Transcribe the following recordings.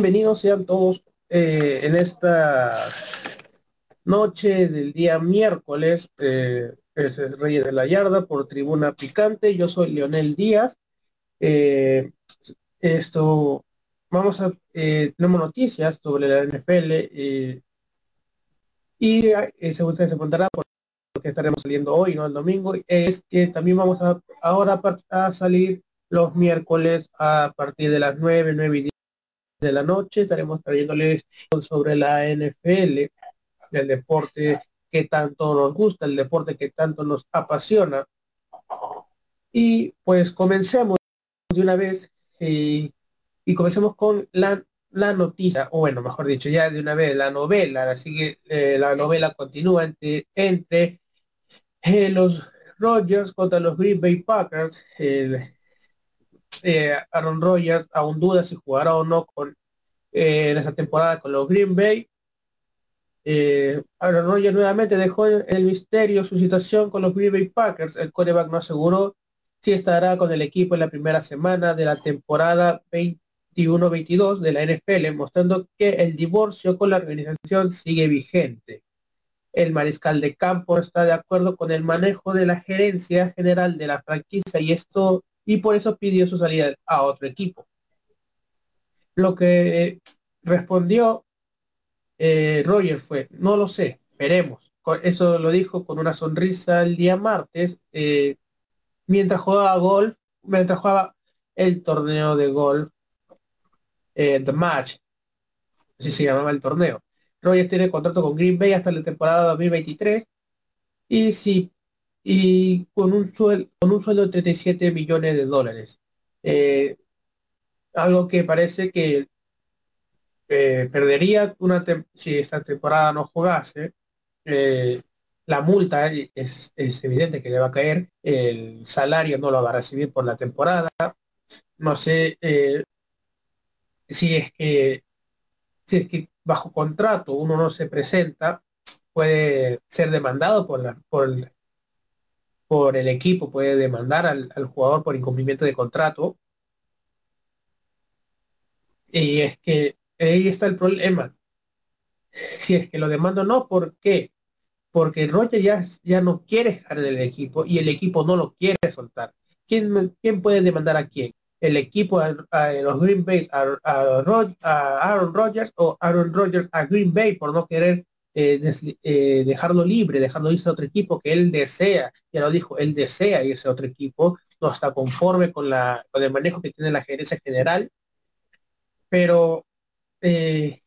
Bienvenidos sean todos eh, en esta noche del día miércoles, eh, es el Rey de la Yarda por Tribuna Picante. Yo soy Leonel Díaz. Eh, esto, vamos a, tenemos noticias sobre la NFL y según se preguntará por que estaremos saliendo hoy, no el domingo, es que también vamos a ahora a salir los miércoles a partir de las 9, 9 y 10 de la noche. Estaremos trayéndoles sobre la NFL, el deporte que tanto nos gusta, el deporte que tanto nos apasiona. Y pues comencemos de una vez eh, y comencemos con la, la noticia, o bueno, mejor dicho, ya de una vez la novela, así que eh, la novela continúa entre, entre eh, los Rogers contra los Green Bay Packers. Eh, Aaron Rodgers aún duda si jugará o no con en esta temporada con los Green Bay. Aaron Rodgers nuevamente dejó el misterio su situación con los Green Bay Packers. El quarterback no aseguró si estará con el equipo en la primera semana de la temporada 21-22 de la NFL, mostrando que el divorcio con la organización sigue vigente el mariscal de campo está de acuerdo con el manejo de la gerencia general de la franquicia y esto y por eso pidió su salida a otro equipo. Lo que respondió eh, Roger fue, no lo sé, veremos. Eso lo dijo con una sonrisa el día martes, eh, mientras jugaba golf, mientras jugaba el torneo de golf, eh, The Match, así se llamaba el torneo. Rogers tiene contrato con Green Bay hasta la temporada 2023 y sí, y con un sueldo, con un sueldo de 37 millones de dólares. Eh, algo que parece que eh, perdería una si esta temporada no jugase. Eh, la multa es, es, evidente que le va a caer, el salario no lo va a recibir por la temporada. No sé si es que si es que bajo contrato uno no se presenta, puede ser demandado por, la, por, el, por el equipo, puede demandar al, jugador por incumplimiento de contrato. Y es que ahí está el problema. Si es que lo demando no, ¿por qué? Porque Roger ya, ya no quiere estar en el equipo y el equipo no lo quiere soltar. ¿Quién, quién puede demandar a quién? el equipo a, a los Green Bay a, a, Aaron Rodgers o Aaron Rodgers a Green Bay por no querer eh, eh, dejarlo libre, dejarlo irse a otro equipo que él desea, ya lo dijo, él desea irse a otro equipo, no está conforme con, la, con el manejo que tiene la gerencia general, pero eh,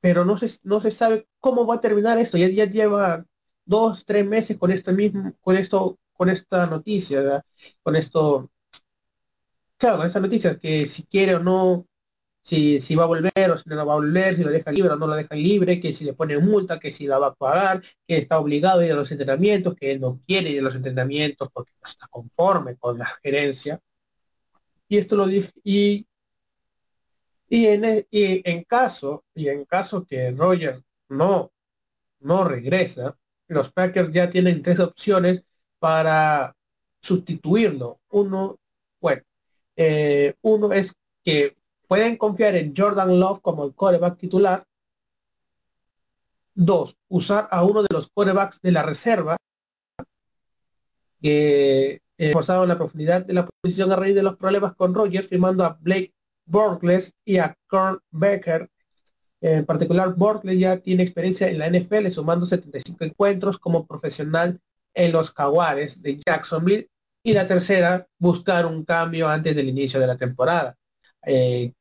pero no se, no se sabe cómo va a terminar esto, ya, ya lleva dos, tres meses con esto mismo, con esto, con esta noticia, con esto claro, con esa noticia, que si quiere o no, si, si va a volver o si no va a volver, si lo deja libre o no lo deja libre, que si le pone multa, que si la va a pagar, que está obligado a ir a los entrenamientos, que él no quiere ir a los entrenamientos porque no está conforme con la gerencia. Y esto lo dije, y, y, en, e, en caso, y en caso que Roger no, no regresa, los Packers ya tienen tres opciones para sustituirlo. Uno, bueno, eh, uno es que pueden confiar en Jordan Love como el coreback titular. Dos, usar a uno de los corebacks de la reserva que eh, forzaron la profundidad de la posición a raíz de los problemas con Rogers, firmando a Blake Bortles y a Kurt Becker. En particular, Bortles ya tiene experiencia en la NFL, sumando 75 encuentros como profesional en los Jaguares de Jacksonville y la tercera, buscar un cambio antes del inicio de la temporada. Eh,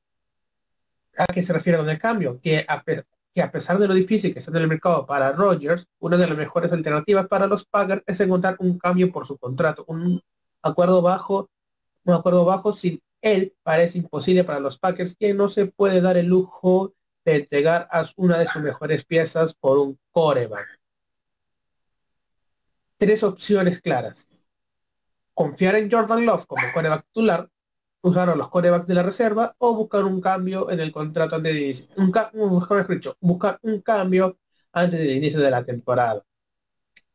¿A qué se refiere con el cambio? Que a, pesar de lo difícil que está en el mercado para Rogers, una de las mejores alternativas para los Packers es encontrar un cambio por su contrato, un acuerdo bajo, un acuerdo bajo sin él parece imposible para los Packers, que no se puede dar el lujo de entregar a una de sus mejores piezas por un coreback. Tres opciones claras confiar en Jordan Love como coreback titular, usar los corebacks de la reserva o buscar un cambio en el contrato antes de inicio, un, buscar un cambio antes del inicio de la temporada.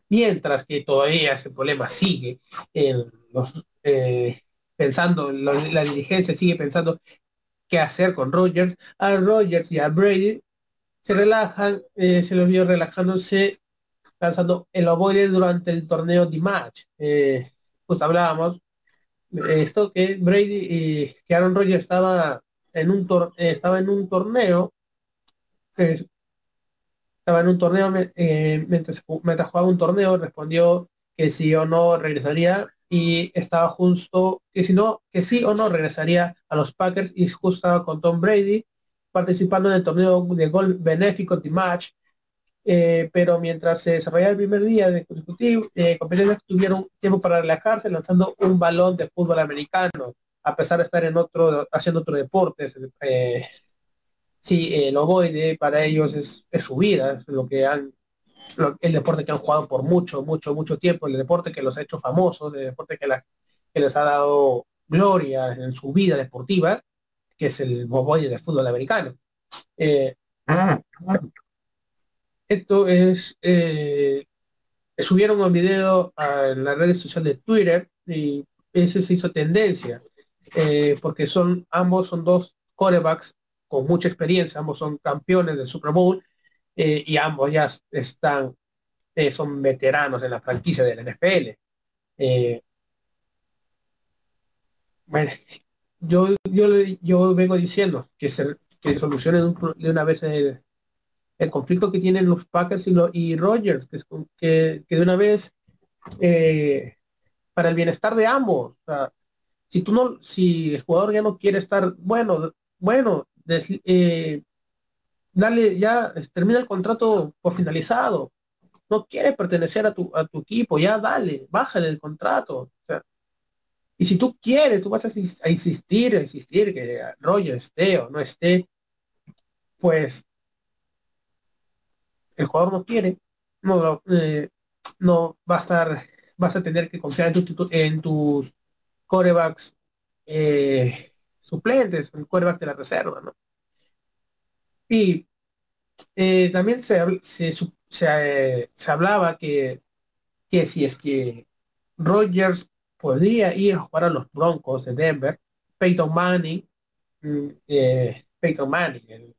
Mientras que todavía ese problema sigue en los, eh, pensando, la, dirigencia sigue pensando qué hacer con Rogers. A Rogers y a Brady se relajan, eh, se los vio relajándose, lanzando el ovoide durante el torneo de match. Pues hablábamos esto que Brady y que Aaron Rodgers estaba en un estaba en un torneo estaba en un torneo mientras, mientras jugaba un torneo respondió que sí o no regresaría y estaba justo que si no, que sí o no regresaría a los Packers y justo estaba con Tom Brady participando en el torneo de gol benéfico de match. Eh, pero mientras se desarrollaba el primer día de consecutivo, eh, tuvieron tiempo para relajarse lanzando un balón de fútbol americano, a pesar de estar en otro, haciendo otro deporte. Eh, sí, el ovoide para ellos es, su vida, lo que han el deporte que han jugado por mucho, mucho, mucho tiempo, el deporte que los ha hecho famosos, el deporte que, les ha dado gloria en su vida deportiva, que es el boboy del fútbol americano. Eh, esto es, eh, subieron un video en las redes sociales de Twitter y ese se hizo tendencia, eh, porque son, ambos son dos corebacks con mucha experiencia, ambos son campeones del Super Bowl eh, y ambos ya están, son veteranos en la franquicia del NFL. Bueno, yo, yo, yo vengo diciendo que se que solucionen de una vez el, conflicto que tienen los Packers y, lo, y Rogers, que, que, de una vez para el bienestar de ambos. si tú no, si el jugador ya no quiere estar, bueno, bueno, dale, ya termina el contrato por finalizado. No quiere pertenecer a tu, a tu equipo, ya dale, bájale el contrato. y si tú quieres, tú vas a, insistir, a insistir que Roger esté o no esté, pues el jugador no quiere, no, eh, no va a estar, vas a tener que confiar en, en tus corebacks eh, suplentes, en corebacks de la reserva, ¿no? Y eh, también se, se, se, hablaba que, que si es que Rogers podría ir a jugar a los Broncos de Denver, Peyton Manning, mm, eh, Peyton Manning, el,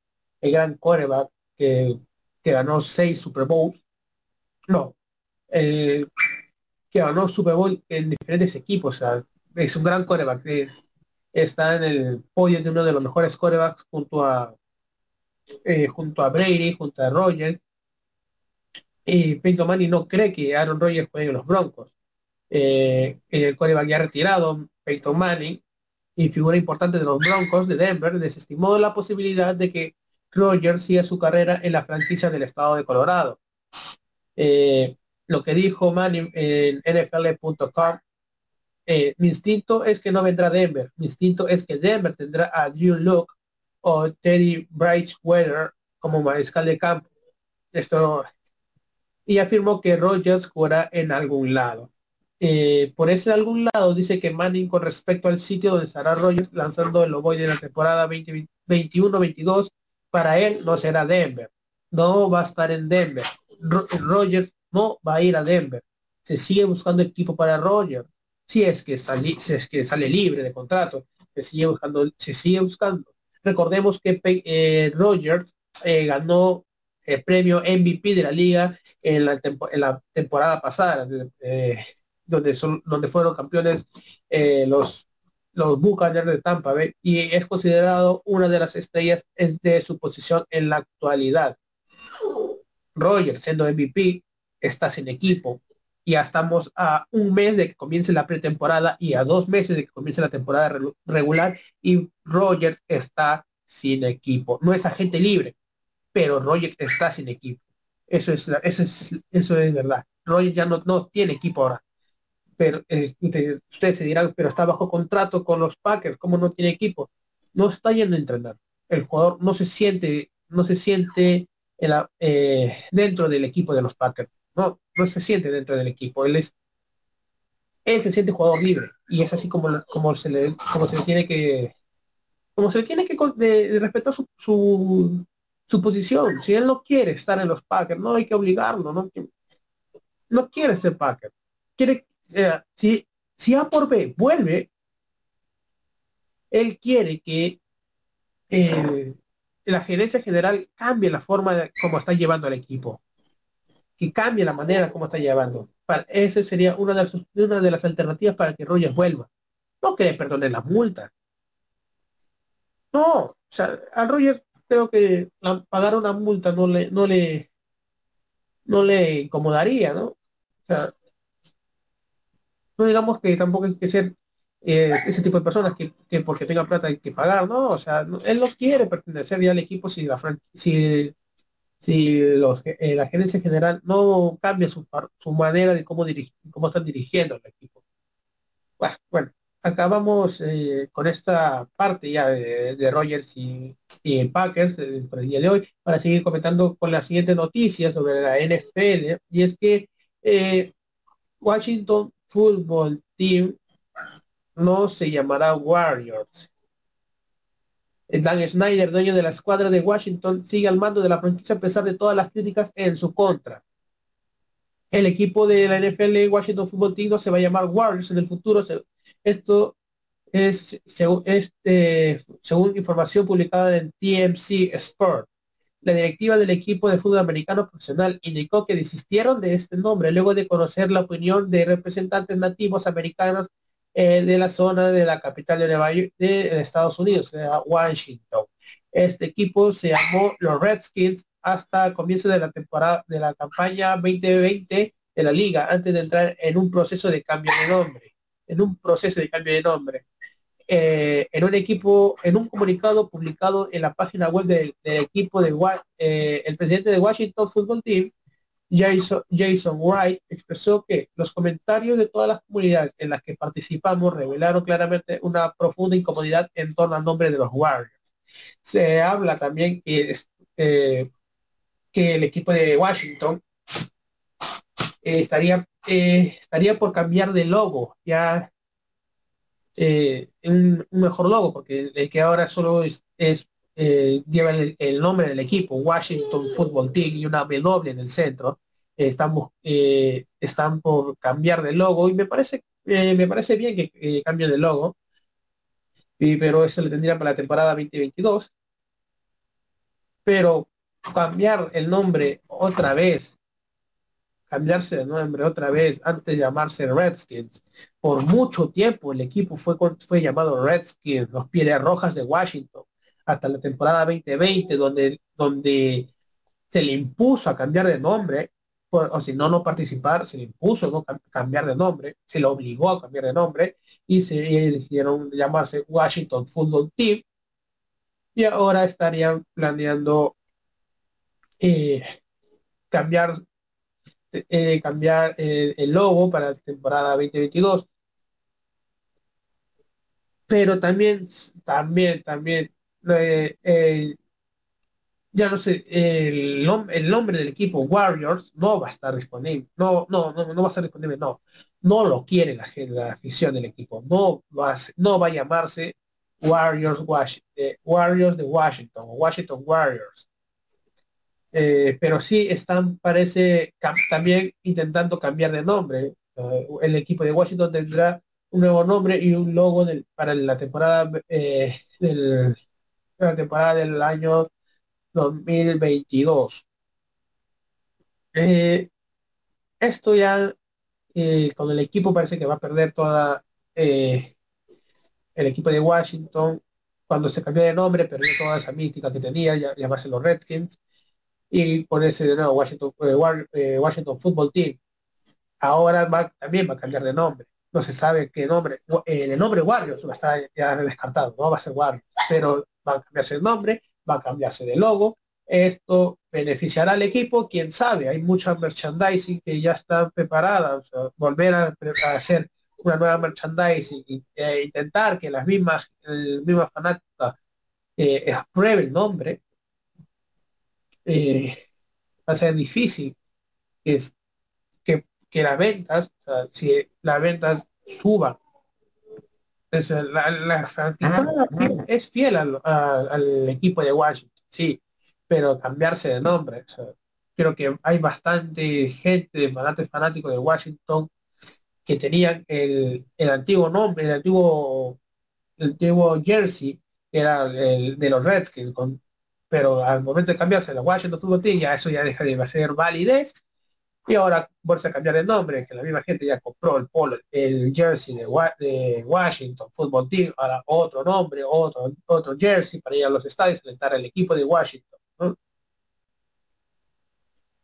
gran quarterback que, que, ganó seis Super Bowls, no, que ganó Super Bowl en diferentes equipos, o sea, es un gran quarterback, está en el podio de uno de los mejores quarterbacks junto a eh, junto a Brady, junto a Roger. Y Peyton Manning no cree que Aaron Rodgers juegue en los Broncos. Eh, el coreback ya retirado, Peyton Manning, y figura importante de los Broncos de Denver, desestimó la posibilidad de que Rogers siga su carrera en la franquicia del estado de Colorado. Eh, lo que dijo Manning en NFL.com, mi instinto es que no vendrá Denver, mi instinto es que Denver tendrá a Drew Luke o Teddy Weather como mariscal de campo. Esto y afirmó que Rogers jugará en algún lado. Eh, por ese algún lado dice que Manning con respecto al sitio donde estará Rogers lanzando el Ovoy de la temporada 2021-22 para él no será Denver. No va a estar en Denver. Rogers no va a ir a Denver. Se sigue buscando equipo para Rogers. Si es que, si es que sale libre de contrato, se sigue buscando, se sigue buscando. Recordemos que eh, Rogers eh, ganó el premio MVP de la liga en la, temporada pasada, eh, donde, son, donde fueron campeones los, los Buccaneers de Tampa Bay y es considerado una de las estrellas de su posición en la actualidad. Rogers, siendo MVP, está sin equipo, ya estamos a un mes de que comience la pretemporada y a dos meses de que comience la temporada regular y Rogers está sin equipo. No es agente libre, pero Rogers está sin equipo. Eso es, eso es, eso es verdad. Rogers ya no, no tiene equipo ahora. Pero ustedes se dirán, pero está bajo contrato con los Packers, ¿cómo no tiene equipo? No está yendo a entrenar. El jugador no se siente, no se siente eh, dentro del equipo de los Packers no, no se siente dentro del equipo. Él es, él se siente jugador libre y es así como, como se le, como se le tiene que, como se le tiene que de, respetar su, su, posición. Si él no quiere estar en los Packers, no hay que obligarlo, no, no quiere ser Packer. Quiere, eh, si, si A por B vuelve, él quiere que eh, la gerencia general cambie la forma de cómo está llevando al equipo, que cambie la manera como está llevando. Para, esa sería una de, las, una de las alternativas para que Rogers vuelva. No que le perdone la multa. No, o sea, a Rogers creo que pagar una multa no le, no le, no le incomodaría, ¿no? Sea, no digamos que tampoco hay que ser eh, ese tipo de personas que, porque tenga plata hay que pagar, ¿no? O sea, él no quiere pertenecer ya al equipo si la si, si los, eh, la gerencia general no cambia su, su manera de cómo, dirigir, cómo están dirigiendo el equipo. Bueno, bueno acabamos eh, con esta parte ya de, Rogers y, y Packers por el día de hoy para seguir comentando con la siguiente noticia sobre la NFL y es que Washington Football Team no se llamará Warriors. Dan Snyder, dueño de la escuadra de Washington, sigue al mando de la franquicia a pesar de todas las críticas en su contra. El equipo de la NFL Washington Football Team no se va a llamar Warriors en el futuro. Esto es según, este, según información publicada en TMC Sport. La directiva del equipo de fútbol americano profesional indicó que desistieron de este nombre luego de conocer la opinión de representantes nativos americanos eh, de la zona de la capital de, Nueva York, de, Estados Unidos, Washington. Este equipo se llamó los Redskins hasta el comienzo de la temporada de la campaña 2020 de la liga, antes de entrar en un proceso de cambio de nombre, en un proceso de cambio de nombre. Eh, en un equipo, en un comunicado publicado en la página web del, equipo de eh, el presidente de Washington Football Team, Jason, Jason Wright, expresó que los comentarios de todas las comunidades en las que participamos revelaron claramente una profunda incomodidad en torno al nombre de los Warriors. Se habla también que, eh, que el equipo de Washington estaría, estaría por cambiar de logo. Ya eh, un, mejor logo, porque el que ahora solo es, eh, lleva el, nombre del equipo, Washington Football Team y una W en el centro, eh, estamos, están por cambiar de logo y me parece, me parece bien que cambien de logo, y, pero eso le tendría para la temporada 2022. Pero cambiar el nombre otra vez cambiarse de nombre otra vez, antes de llamarse Redskins. Por mucho tiempo el equipo fue, fue llamado Redskins, los Pieles Rojas de Washington, hasta la temporada 2020, donde, donde se le impuso a cambiar de nombre, o si no, no participar, se le impuso no cambiar de nombre, se le obligó a cambiar de nombre y se decidieron llamarse Washington Football Team y ahora estarían planeando eh, cambiar eh, cambiar eh, el logo para la temporada 2022. Pero también, también, también, eh, ya no sé, el, el, nombre del equipo Warriors no va a estar disponible. No, no, no, no va a estar disponible, no. No lo quiere la, la afición del equipo. No va no va a llamarse Warriors, Warriors de Washington, Washington Warriors. Eh, pero sí están, parece, también intentando cambiar de nombre. Eh, el equipo de Washington tendrá un nuevo nombre y un logo para la temporada eh, del, la temporada del año 2022. esto ya con el equipo parece que va a perder toda el equipo de Washington cuando se cambió de nombre perdió toda esa mística que tenía llamarse los Redskins y ponerse de nuevo Washington, eh, eh, Washington Football Team. Ahora va, también va a cambiar de nombre. No se sabe qué nombre. Eh, el nombre Warriors va a estar ya descartado, no va a ser Warriors, pero va a cambiarse el nombre, va a cambiarse de logo. Esto beneficiará al equipo, quién sabe. Hay mucha merchandising que ya está preparada. volver a, hacer una nueva merchandising e intentar que las mismas, mismas fanáticas aprueben el nombre, eh, va a ser difícil que, que, que las ventas, si las ventas suban. la, la es fiel al, equipo de Washington, sí, pero cambiarse de nombre. creo que hay bastante gente, de fanáticos fanáticos de Washington que tenían el, el antiguo nombre, el antiguo, el antiguo jersey que era el de los Redskins, con, pero al momento de cambiarse la Washington Football Team, ya eso ya deja de ser validez y ahora vuelve a cambiar de nombre, que la misma gente ya compró el polo, el jersey de, Washington Football Team, ahora otro nombre, otro, otro jersey para ir a los estadios, alentar al equipo de Washington.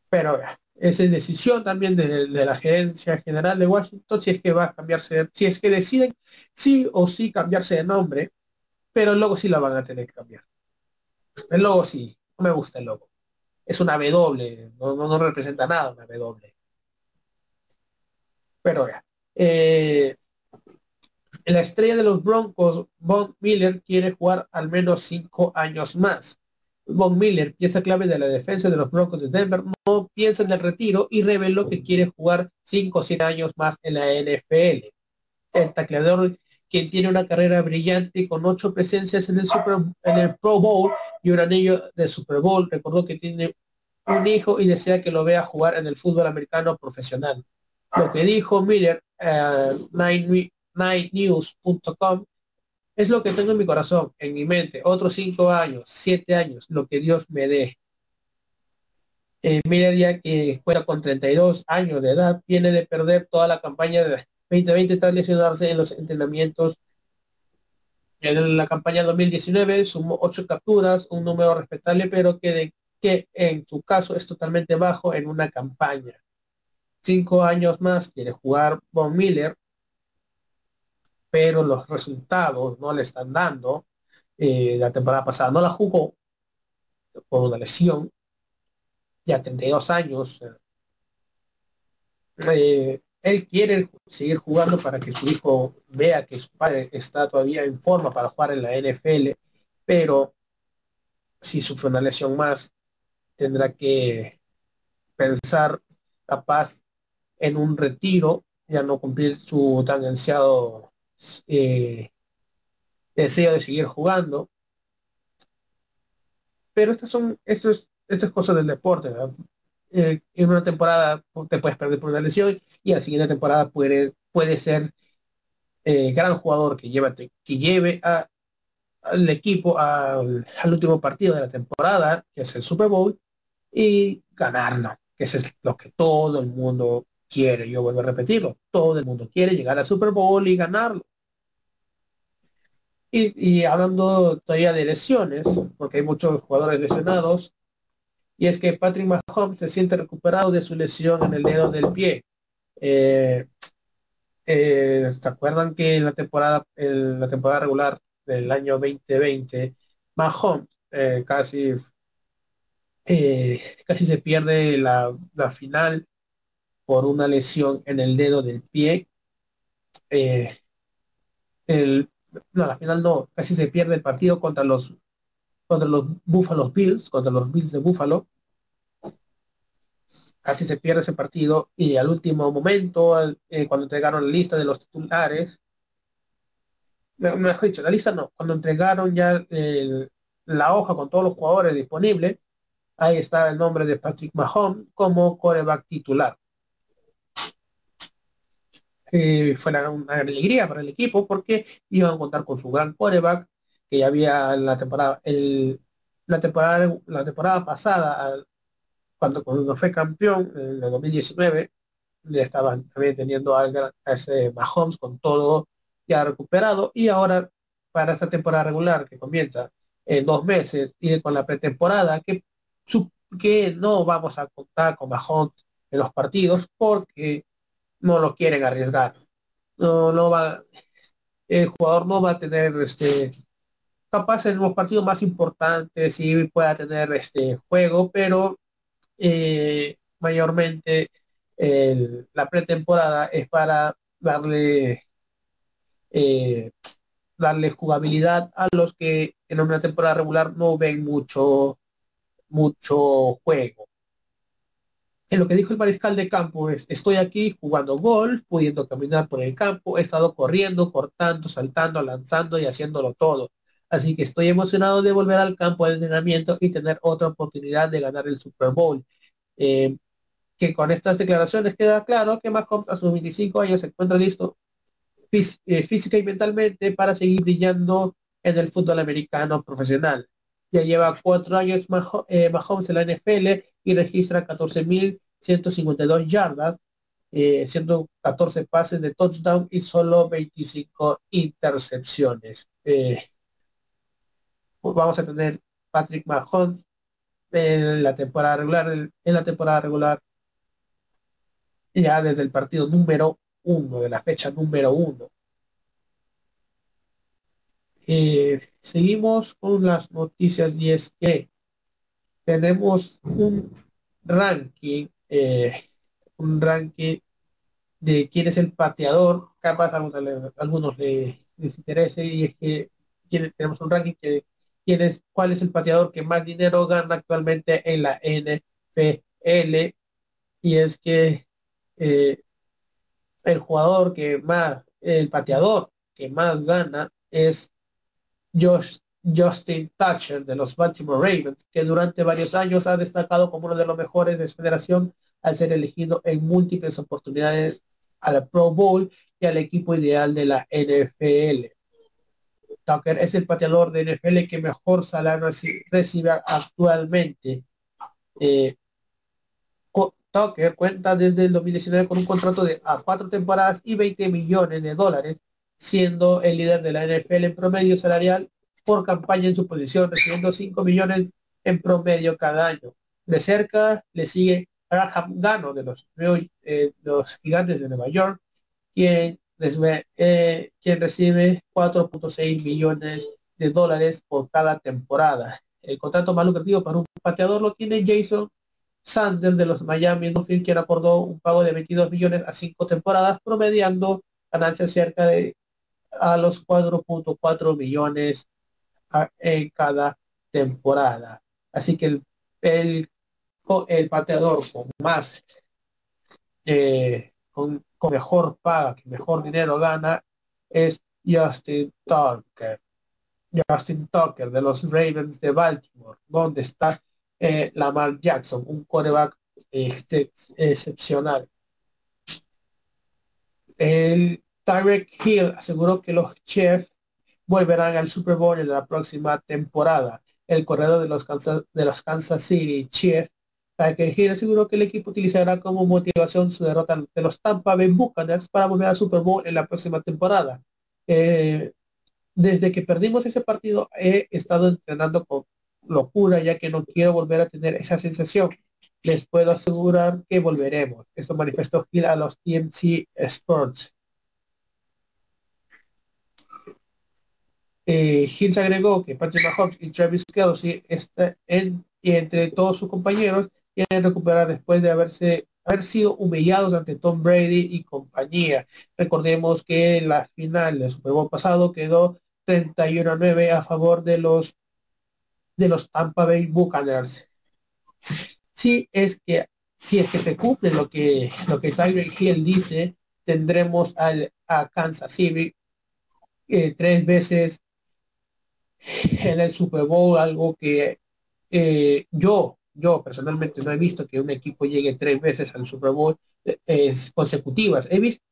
Pero esa es decisión también de, la gerencia general de Washington, si es que va a cambiarse, si es que deciden sí o sí cambiarse de nombre, pero el logo sí la van a tener que cambiar. El logo sí, no me gusta el logo es una W, no, no, representa nada una W. Pero ya. Eh, la estrella de los Broncos, Von Miller, quiere jugar al menos cinco años más. Von Miller, pieza clave de la defensa de los Broncos de Denver, no piensa en el retiro y reveló que quiere jugar cinco o siete años más en la NFL. El tacleador, quien tiene una carrera brillante con ocho presencias en el, Super, en el Pro Bowl y un anillo de Super Bowl, recordó que tiene un hijo y desea que lo vea jugar en el fútbol americano profesional. Lo que dijo Miller, uh, nightnews.com, es lo que tengo en mi corazón, en mi mente. Otros cinco años, siete años, lo que Dios me dé. Eh, Miller ya que juega con 32 años de edad, viene de perder toda la campaña de 2020 tras lesionarse en los entrenamientos. En la campaña 2019 sumó ocho capturas, un número respetable, pero que en su caso es totalmente bajo en una campaña. Cinco años más quiere jugar Von Miller, pero los resultados no le están dando. Eh, la temporada pasada no la jugó por una lesión, ya 32 años. Eh, él quiere seguir jugando para que su hijo vea que su padre está todavía en forma para jugar en la NFL, pero si sufre una lesión más, tendrá que pensar capaz en un retiro, ya no cumplir su tan ansiado eh, deseo de seguir jugando. Pero estas son, esto es, estas cosas del deporte, eh, en una temporada te puedes perder por una lesión y a la siguiente temporada puede, puede ser eh, gran jugador que, que lleve a, al equipo al, último partido de la temporada, que es el Super Bowl, y ganarlo, que eso es lo que todo el mundo quiere. Yo vuelvo a repetirlo, todo el mundo quiere llegar al Super Bowl y ganarlo. Y, hablando todavía de lesiones, porque hay muchos jugadores lesionados, y es que Patrick Mahomes se siente recuperado de su lesión en el dedo del pie. Eh, eh, ¿Se acuerdan que en la temporada, en la temporada regular del año 2020, Mahomes eh, casi casi se pierde la, final por una lesión en el dedo del pie. El, no, la final no, casi se pierde el partido contra los contra los Buffalo Bills, contra los Bills de Buffalo. Casi se pierde ese partido y al último momento, eh, cuando entregaron la lista de los titulares, mejor dicho, la lista no, cuando entregaron ya la hoja con todos los jugadores disponibles, Ahí está el nombre de Patrick Mahomes como coreback titular. Fue una, alegría para el equipo porque iban a contar con su gran coreback que ya había la temporada, la temporada, la temporada pasada, cuando, cuando fue campeón en el 2019, le estaban también teniendo a, ese Mahomes con todo ya recuperado y ahora para esta temporada regular que comienza en dos meses y con la pretemporada que que no vamos a contar con Mahomes en los partidos porque no lo quieren arriesgar. No, no va, el jugador no va a tener este capaz en los partidos más importantes y pueda tener este juego, pero eh, mayormente la pretemporada es para darle eh, darle jugabilidad a los que en una temporada regular no ven mucho mucho juego. En lo que dijo el mariscal de campo es, estoy aquí jugando gol, pudiendo caminar por el campo, he estado corriendo, cortando, saltando, lanzando y haciéndolo todo. Así que estoy emocionado de volver al campo de entrenamiento y tener otra oportunidad de ganar el Super Bowl. Eh, que con estas declaraciones queda claro que Mahomes a sus 25 años se encuentra listo eh, física y mentalmente para seguir brillando en el fútbol americano profesional. Ya lleva cuatro años eh, Mahomes en la NFL y registra 14.152 yardas, eh, 114 pases de touchdown y solo 25 intercepciones. Vamos a tener Patrick Mahomes en la temporada regular, en la temporada regular, ya desde el partido número uno, de la fecha número uno. Eh, seguimos con las noticias y es que tenemos un ranking, eh, un ranking de quién es el pateador, capaz a algunos, les, interese y es que tenemos un ranking que quién es, cuál es el pateador que más dinero gana actualmente en la NFL y es que eh, el jugador que más, el pateador que más gana es Josh, Justin Thatcher de los Baltimore Ravens, que durante varios años ha destacado como uno de los mejores de su federación al ser elegido en múltiples oportunidades a la Pro Bowl y al equipo ideal de la NFL. Tucker es el pateador de NFL que mejor salario recibe actualmente. Eh, Tucker cuenta desde el 2019 con un contrato de a cuatro temporadas y 20 millones de dólares, siendo el líder de la NFL en promedio salarial por campaña en su posición, recibiendo 5 millones en promedio cada año. De cerca le sigue Graham Gano de los, eh, los gigantes de Nueva York, quien, eh, quien recibe 4.6 millones de dólares por cada temporada. El contrato más lucrativo para un pateador lo tiene Jason Sanders de los Miami Dolphins, quien acordó un pago de 22 millones a cinco temporadas, promediando ganancias cerca de a los 4.4 millones en cada temporada. Así que el, el, el pateador con más, eh, con, mejor paga, que mejor dinero gana, es Justin Tucker. Justin Tucker de los Ravens de Baltimore, donde está eh, Lamar Jackson, un coreback este, excepcional. El Tyreek Hill aseguró que los Chiefs volverán al Super Bowl en la próxima temporada. El corredor de los Kansas, de los Kansas City Chiefs, Tyreek Hill aseguró que el equipo utilizará como motivación su derrota de los Tampa Bay Buccaneers para volver al Super Bowl en la próxima temporada. Eh, desde que perdimos ese partido he estado entrenando con locura, ya que no quiero volver a tener esa sensación. Les puedo asegurar que volveremos. Esto manifestó Gil a los TMC Sports. Eh, Hill se agregó que Patrick Mahomes y Travis Kelsey está en, y entre todos sus compañeros quieren recuperar después de haberse haber sido humillados ante Tom Brady y compañía. Recordemos que la final del Super Bowl pasado quedó 31 a 9 a favor de los de los Tampa Bay Buccaneers. Si es que, si es que se cumple lo que, lo que Tyler Hill dice, tendremos al, a Kansas City eh, tres veces en el Super Bowl, algo que eh, yo, yo personalmente no he visto que un equipo llegue tres veces al Super Bowl eh, consecutivas. He visto,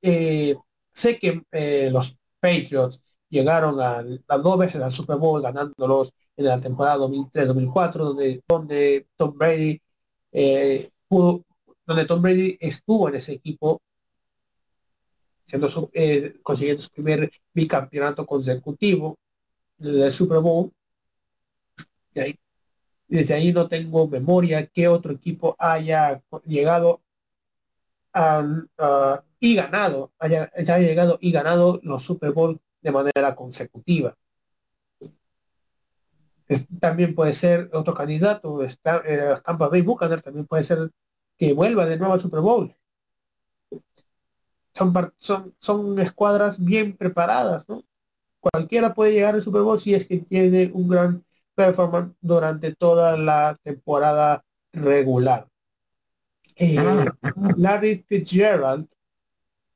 sé que los Patriots llegaron a, a, dos veces al Super Bowl ganándolos en la temporada 2003-2004, donde, donde Tom Brady eh, donde Tom Brady estuvo en ese equipo, siendo eh, consiguiendo su primer bicampeonato consecutivo del Super Bowl. ahí, desde ahí no tengo memoria que otro equipo haya llegado y ganado, haya, llegado y ganado los Super Bowl de manera consecutiva también puede ser otro candidato, está, eh, Tampa Bay Buccaneers también puede ser que vuelva de nuevo al Super Bowl. Son, son, son escuadras bien preparadas, ¿no? Cualquiera puede llegar al Super Bowl si es que tiene un gran performance durante toda la temporada regular. Eh, Larry Fitzgerald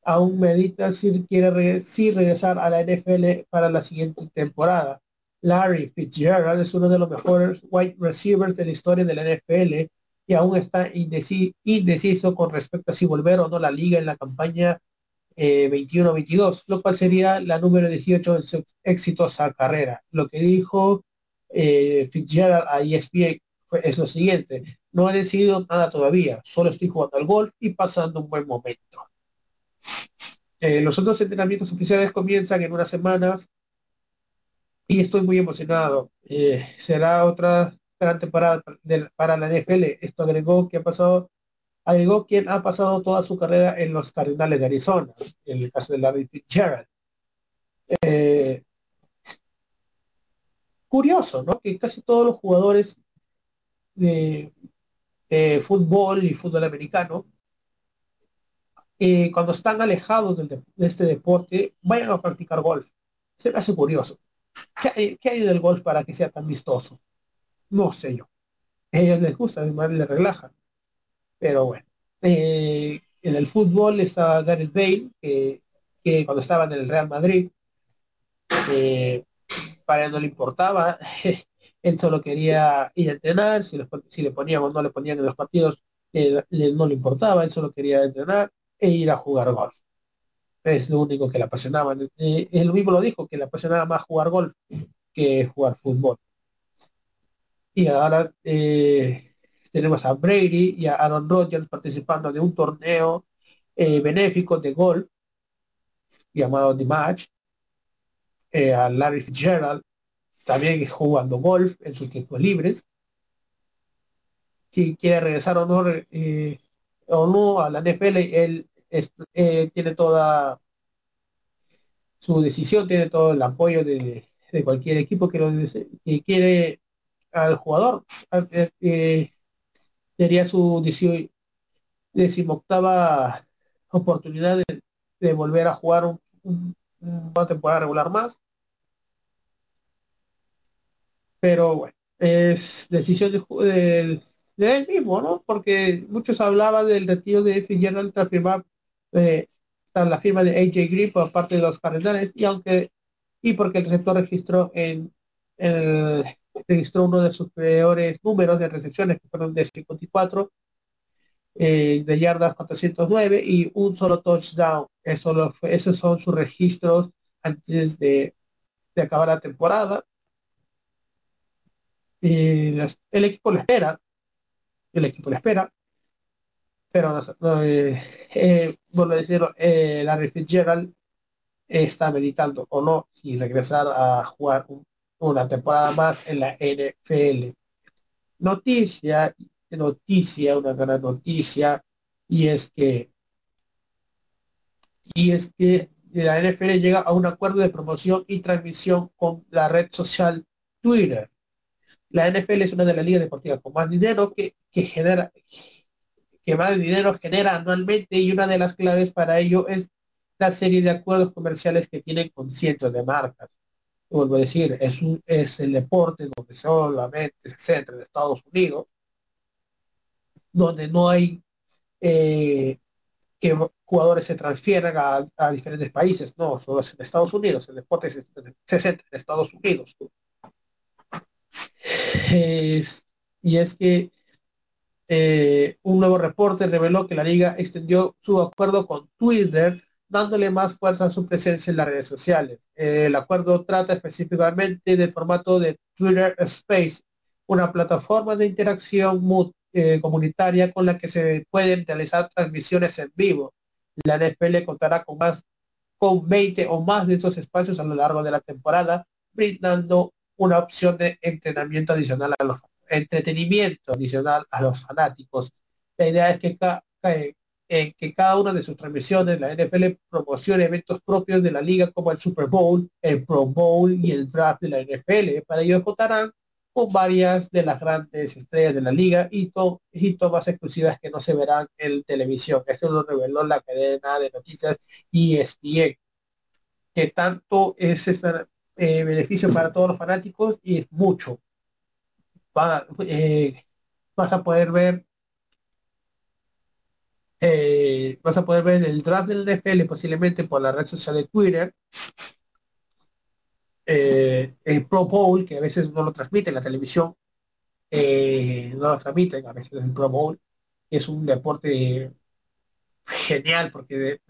aún medita si quiere si regresar a la NFL para la siguiente temporada. Larry Fitzgerald es uno de los mejores wide receivers de la historia de la NFL y aún está indeciso, con respecto a si volver o no la liga en la campaña 21-22, lo cual sería la número 18 en su exitosa carrera. Lo que dijo Fitzgerald a ESPN es lo siguiente, no he decidido nada todavía, solo estoy jugando al golf y pasando un buen momento. los otros entrenamientos oficiales comienzan en unas semanas y estoy muy emocionado. será otra gran temporada para la NFL. Esto agregó que ha pasado agregó quien ha pasado toda su carrera en los Cardinales de Arizona, en el caso de Larry Fitzgerald. Eh, curioso, ¿no? Que casi todos los jugadores de, fútbol y fútbol americano, eh, cuando están alejados de, este deporte, vayan a practicar golf. Se me hace curioso. ¿Qué hay, ¿Qué hay, del golf para que sea tan vistoso? No sé yo. A ellos les gusta, además les relaja. Pero bueno, eh, en el fútbol estaba Gareth Bale, que, cuando estaba en el Real Madrid, eh, para él no le importaba, él solo quería ir a entrenar, si, le ponían o no le ponían en los partidos, no le importaba, él solo quería entrenar e ir a jugar golf. Es lo único que le apasionaba. Eh, él mismo lo dijo, que le apasionaba más jugar golf que jugar fútbol. Y ahora tenemos a Brady y a Aaron Rodgers participando de un torneo eh, benéfico de golf llamado The Match. Eh, a Larry Fitzgerald también jugando golf en sus tiempos libres. Si quiere regresar o no, eh, o no a la NFL, él tiene toda su decisión, tiene todo el apoyo de, cualquier equipo que, lo, que quiere al jugador sería su decimoctava oportunidad de, volver a jugar un, una temporada regular más. Pero bueno, es decisión de, él mismo, ¿no? Porque muchos hablaban del retiro de Fitzgerald tras firmar eh, la firma de AJ Green por parte de los Cardenales y aunque y porque el receptor registró en el registró uno de sus peores números de recepciones, que fueron de 54, eh, de yardas 409 y un solo touchdown. Eso esos son sus registros antes de, acabar la temporada. el equipo le espera, el equipo le espera, pero no, eh, eh, vuelvo decirlo, Larry Fitzgerald está meditando o no si regresar a jugar un una temporada más en la NFL. Noticia, noticia, una gran noticia, y es que y es que la NFL llega a un acuerdo de promoción y transmisión con la red social Twitter. La NFL es una de las ligas deportivas con más dinero que, que genera que más dinero genera anualmente y una de las claves para ello es la serie de acuerdos comerciales que tienen con cientos de marcas vuelvo a decir, es, un, es el deporte donde solamente se centra en Estados Unidos, donde no hay eh, que jugadores se transfieran a, diferentes países, no, solo es en Estados Unidos, el deporte se, centra en Estados Unidos. y es que eh, un nuevo reporte reveló que la liga extendió su acuerdo con Twitter dándole más fuerza a su presencia en las redes sociales. el acuerdo trata específicamente del formato de Twitter Space, una plataforma de interacción eh, comunitaria con la que se pueden realizar transmisiones en vivo. La NFL contará con más con 20 o más de estos espacios a lo largo de la temporada, brindando una opción de entrenamiento adicional a los entretenimiento adicional a los fanáticos. La idea es que en que cada una de sus transmisiones, la NFL promocione eventos propios de la liga como el Super Bowl, el Pro Bowl y el draft de la NFL. Para ello contarán con varias de las grandes estrellas de la liga y, y tomas exclusivas que no se verán en televisión. Esto lo reveló la cadena de noticias ESPN, que tanto es este beneficio para todos los fanáticos y es mucho. Eh, vas a poder ver eh, vas a poder ver el draft del NFL posiblemente por la red social de Twitter. Eh, el Pro Bowl, que a veces no lo transmite en la televisión, eh, no lo transmiten a veces el Pro Bowl. Es un deporte genial porque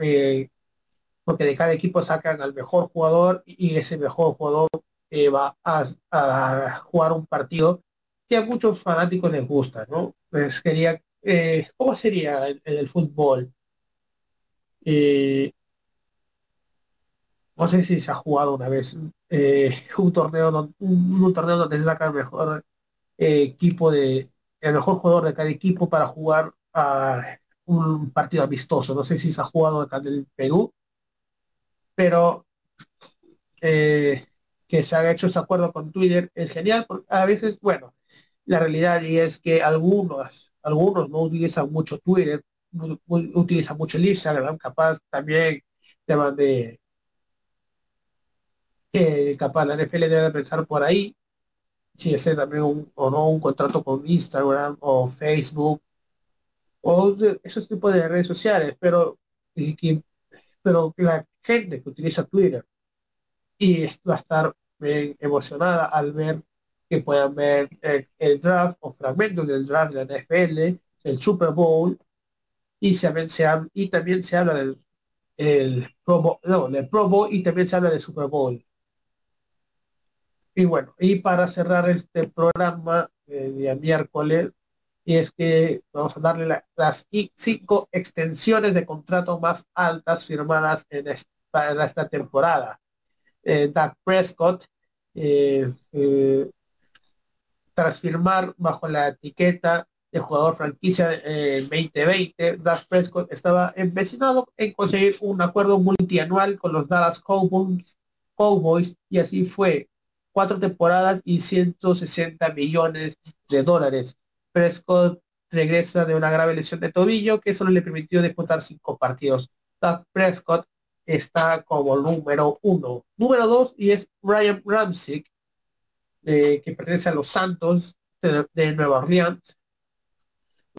porque de cada equipo sacan al mejor jugador y ese mejor jugador eh, va a, jugar un partido que a muchos fanáticos les gusta, ¿no? Pues quería, ¿cómo sería en, el fútbol? Eh, no sé si se ha jugado una vez un torneo donde, un, torneo donde se saca el mejor equipo de el mejor jugador de cada equipo para jugar a un partido amistoso. No sé si se ha jugado acá en el Perú, pero eh, que se haga hecho este acuerdo con Twitter es genial, porque a veces, bueno, la realidad es que algunos, algunos no utilizan mucho Twitter, utilizan mucho el Instagram, capaz también temas de que capaz la NFL debe pensar por ahí, si es también un, o no un contrato con Instagram o Facebook o esos tipos de redes sociales, pero que, pero la gente que utiliza Twitter y va a estar emocionada al ver que puedan ver el, draft o fragmentos del draft de la NFL, el Super Bowl, y, se, se, y también se habla del el no, del Pro Bowl y también se habla del Super Bowl. Y bueno, y para cerrar este programa de miércoles, y es que vamos a darle las cinco extensiones de contrato más altas firmadas en esta, esta temporada. Eh, Doug Prescott, eh, eh, tras firmar bajo la etiqueta de jugador franquicia 2020, Doug Prescott estaba empecinado en conseguir un acuerdo multianual con los Dallas Cowboys, Cowboys y así fue. Cuatro temporadas y 160 millones de dólares Prescott regresa de una grave lesión de tobillo que solo le permitió disputar cinco partidos. Doug Prescott está como número uno. Número dos y es Ryan Ramsey, eh, que pertenece a los Santos de, Nueva Orleans.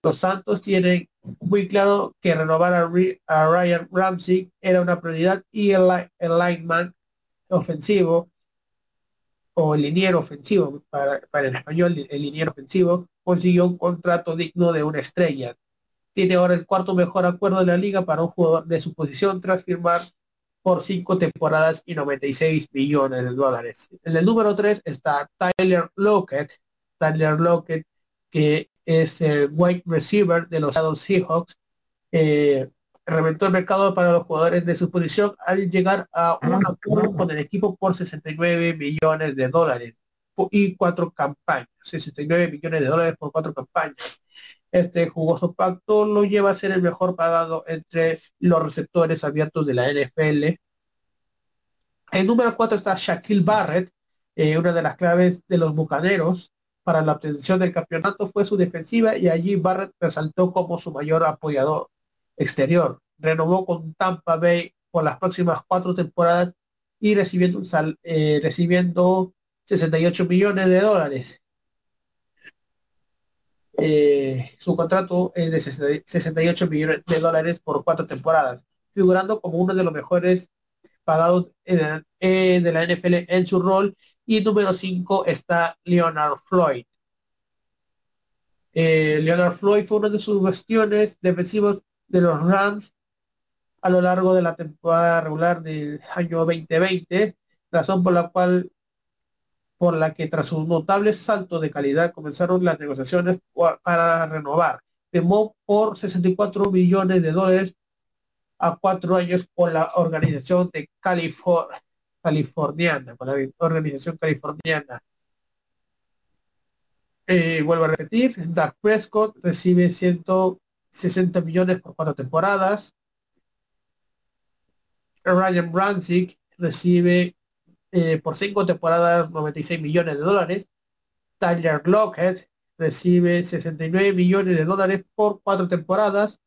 Los Santos tienen muy claro que renovar a, Ryan Ramsey era una prioridad y el, el lineman ofensivo o liniero ofensivo, para, para el español, el liniero ofensivo, consiguió un contrato digno de una estrella. Tiene ahora el cuarto mejor acuerdo de la liga para un jugador de su posición tras firmar por cinco temporadas y 96 millones de dólares. En el número tres está Tyler Lockett. Tyler Lockett, que es el wide receiver de los Seahawks, eh, reventó el mercado para los jugadores de su posición al llegar a un acuerdo con el equipo por 69 millones de dólares y cuatro campañas, 69 millones de dólares por cuatro campañas. Este jugoso pacto lo lleva a ser el mejor pagado entre los receptores abiertos de la NFL. El número cuatro está Shaquille Barrett, eh, una de las claves de los bucaneros para la obtención del campeonato fue su defensiva y allí Barrett resaltó como su mayor apoyador exterior. Renovó con Tampa Bay por las próximas cuatro temporadas y recibiendo, eh, recibiendo 68 millones de dólares. Eh, su contrato es de 68 millones de dólares por cuatro temporadas, figurando como uno de los mejores pagados de la NFL en su rol. Y número 5 está Leonard Floyd. Eh, Leonard Floyd fue uno de sus bastiones defensivos de los Rams a lo largo de la temporada regular del año 2020, razón por la cual por la que tras un notable salto de calidad comenzaron las negociaciones para renovar. Firmó por 64 millones de dólares a cuatro años por la organización de californiana, por la organización californiana. Eh, vuelvo a repetir, Doug Prescott recibe 160 millones por cuatro temporadas. Ryan Bransick recibe eh, por cinco temporadas 96 millones de dólares. Tyler Lockett recibe 69 millones de dólares por cuatro temporadas.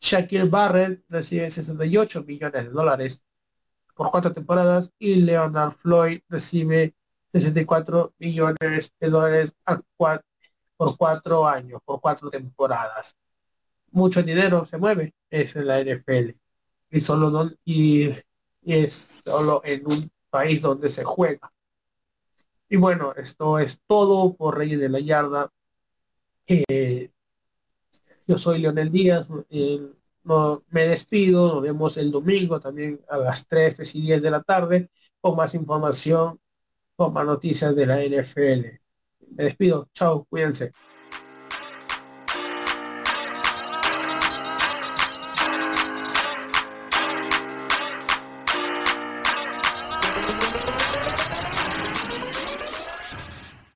Shaquille Barrett recibe 68 millones de dólares por cuatro temporadas y Leonard Floyd recibe 64 millones de dólares por cuatro años, por cuatro temporadas. Mucho dinero se mueve, es en la NFL. Y solo y es solo en un país donde se juega. Y bueno, esto es todo por Reyes de la Yarda. Eh, yo soy Leonel Díaz, no, me despido, nos vemos el domingo también a las 3, 3 y 10 de la tarde con más información, con más noticias de la NFL. Me despido, chao, cuídense.